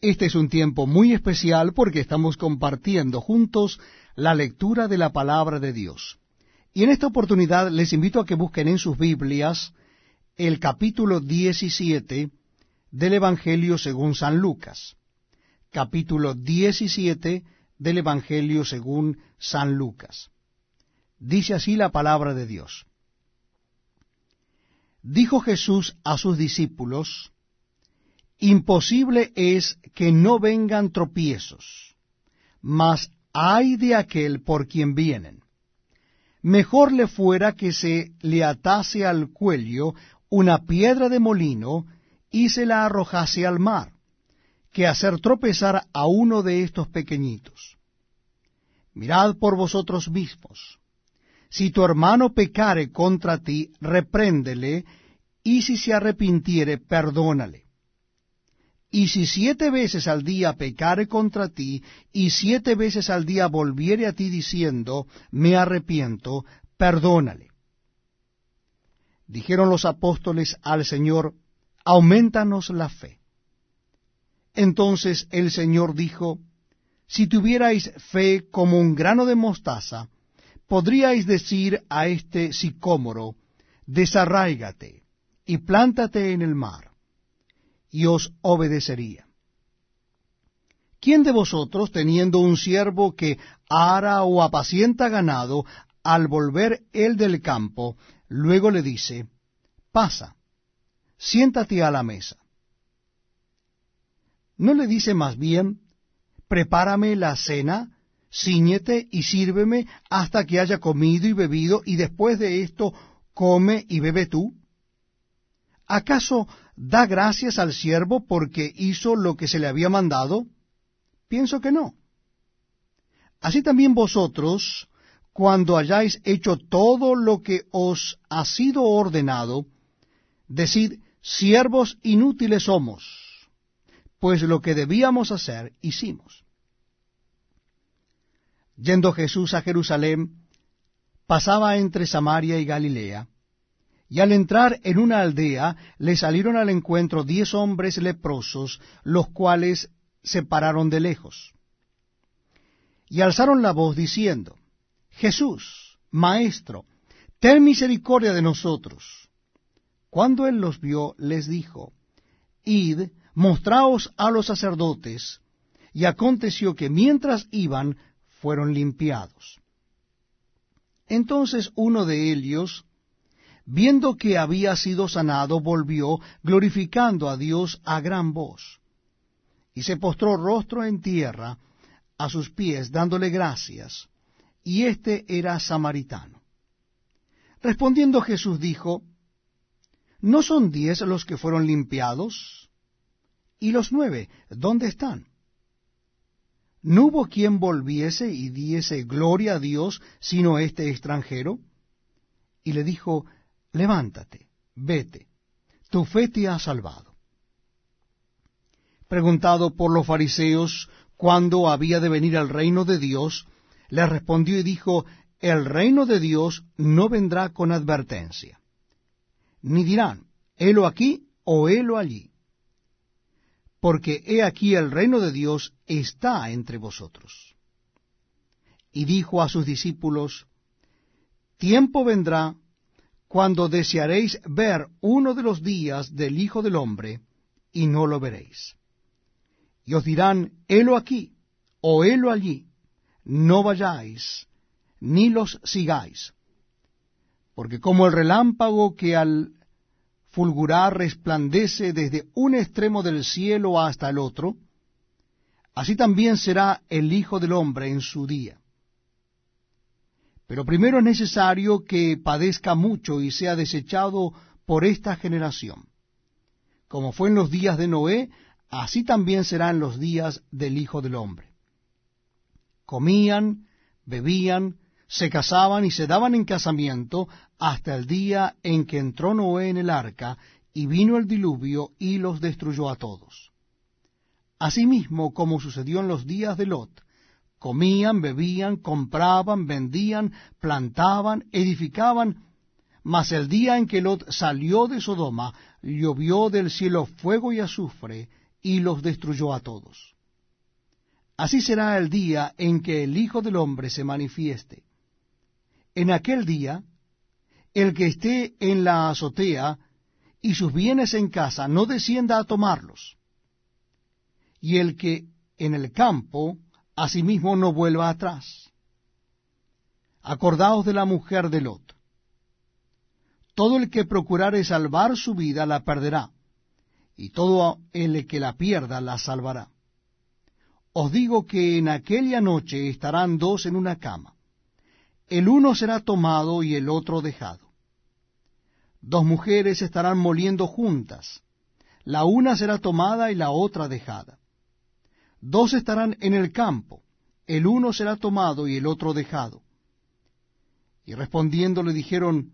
Este es un tiempo muy especial porque estamos compartiendo juntos la lectura de la palabra de Dios. Y en esta oportunidad les invito a que busquen en sus Biblias el capítulo 17 del Evangelio según San Lucas. Capítulo 17 del Evangelio según San Lucas. Dice así la palabra de Dios. Dijo Jesús a sus discípulos, Imposible es que no vengan tropiezos, mas hay de aquel por quien vienen. Mejor le fuera que se le atase al cuello una piedra de molino y se la arrojase al mar, que hacer tropezar a uno de estos pequeñitos. Mirad por vosotros mismos. Si tu hermano pecare contra ti, repréndele, y si se arrepintiere, perdónale. Y si siete veces al día pecare contra ti, y siete veces al día volviere a ti diciendo, me arrepiento, perdónale. Dijeron los apóstoles al Señor, aumentanos la fe. Entonces el Señor dijo, si tuvierais fe como un grano de mostaza, podríais decir a este sicómoro, desarráigate y plántate en el mar y os obedecería. ¿Quién de vosotros, teniendo un siervo que ara o apacienta ganado, al volver él del campo, luego le dice, pasa, siéntate a la mesa? ¿No le dice más bien, prepárame la cena, ciñete y sírveme hasta que haya comido y bebido, y después de esto come y bebe tú? ¿Acaso da gracias al siervo porque hizo lo que se le había mandado? Pienso que no. Así también vosotros, cuando hayáis hecho todo lo que os ha sido ordenado, decid, siervos inútiles somos, pues lo que debíamos hacer hicimos. Yendo Jesús a Jerusalén, pasaba entre Samaria y Galilea, y al entrar en una aldea le salieron al encuentro diez hombres leprosos, los cuales se pararon de lejos. Y alzaron la voz diciendo, Jesús, Maestro, ten misericordia de nosotros. Cuando él los vio, les dijo, Id, mostraos a los sacerdotes. Y aconteció que mientras iban, fueron limpiados. Entonces uno de ellos, viendo que había sido sanado, volvió, glorificando a Dios a gran voz, y se postró rostro en tierra a sus pies, dándole gracias, y éste era samaritano. Respondiendo Jesús dijo, ¿No son diez los que fueron limpiados? ¿Y los nueve, dónde están? ¿No hubo quien volviese y diese gloria a Dios sino este extranjero? Y le dijo, levántate, vete, tu fe te ha salvado. Preguntado por los fariseos cuándo había de venir el reino de Dios, le respondió y dijo, el reino de Dios no vendrá con advertencia, ni dirán, helo aquí o helo allí, porque he aquí el reino de Dios está entre vosotros. Y dijo a sus discípulos, tiempo vendrá cuando desearéis ver uno de los días del Hijo del Hombre, y no lo veréis. Y os dirán, helo aquí, o helo allí, no vayáis, ni los sigáis. Porque como el relámpago que al fulgurar resplandece desde un extremo del cielo hasta el otro, así también será el Hijo del Hombre en su día. Pero primero es necesario que padezca mucho y sea desechado por esta generación. Como fue en los días de Noé, así también será en los días del Hijo del Hombre. Comían, bebían, se casaban y se daban en casamiento hasta el día en que entró Noé en el arca y vino el diluvio y los destruyó a todos. Asimismo, como sucedió en los días de Lot, Comían, bebían, compraban, vendían, plantaban, edificaban, mas el día en que Lot salió de Sodoma, llovió del cielo fuego y azufre, y los destruyó a todos. Así será el día en que el Hijo del Hombre se manifieste. En aquel día, el que esté en la azotea y sus bienes en casa no descienda a tomarlos, y el que en el campo asimismo no vuelva atrás. Acordaos de la mujer de Lot. Todo el que procurare salvar su vida la perderá, y todo el que la pierda la salvará. Os digo que en aquella noche estarán dos en una cama. El uno será tomado y el otro dejado. Dos mujeres estarán moliendo juntas. La una será tomada y la otra dejada. Dos estarán en el campo. El uno será tomado y el otro dejado. Y respondiendo le dijeron,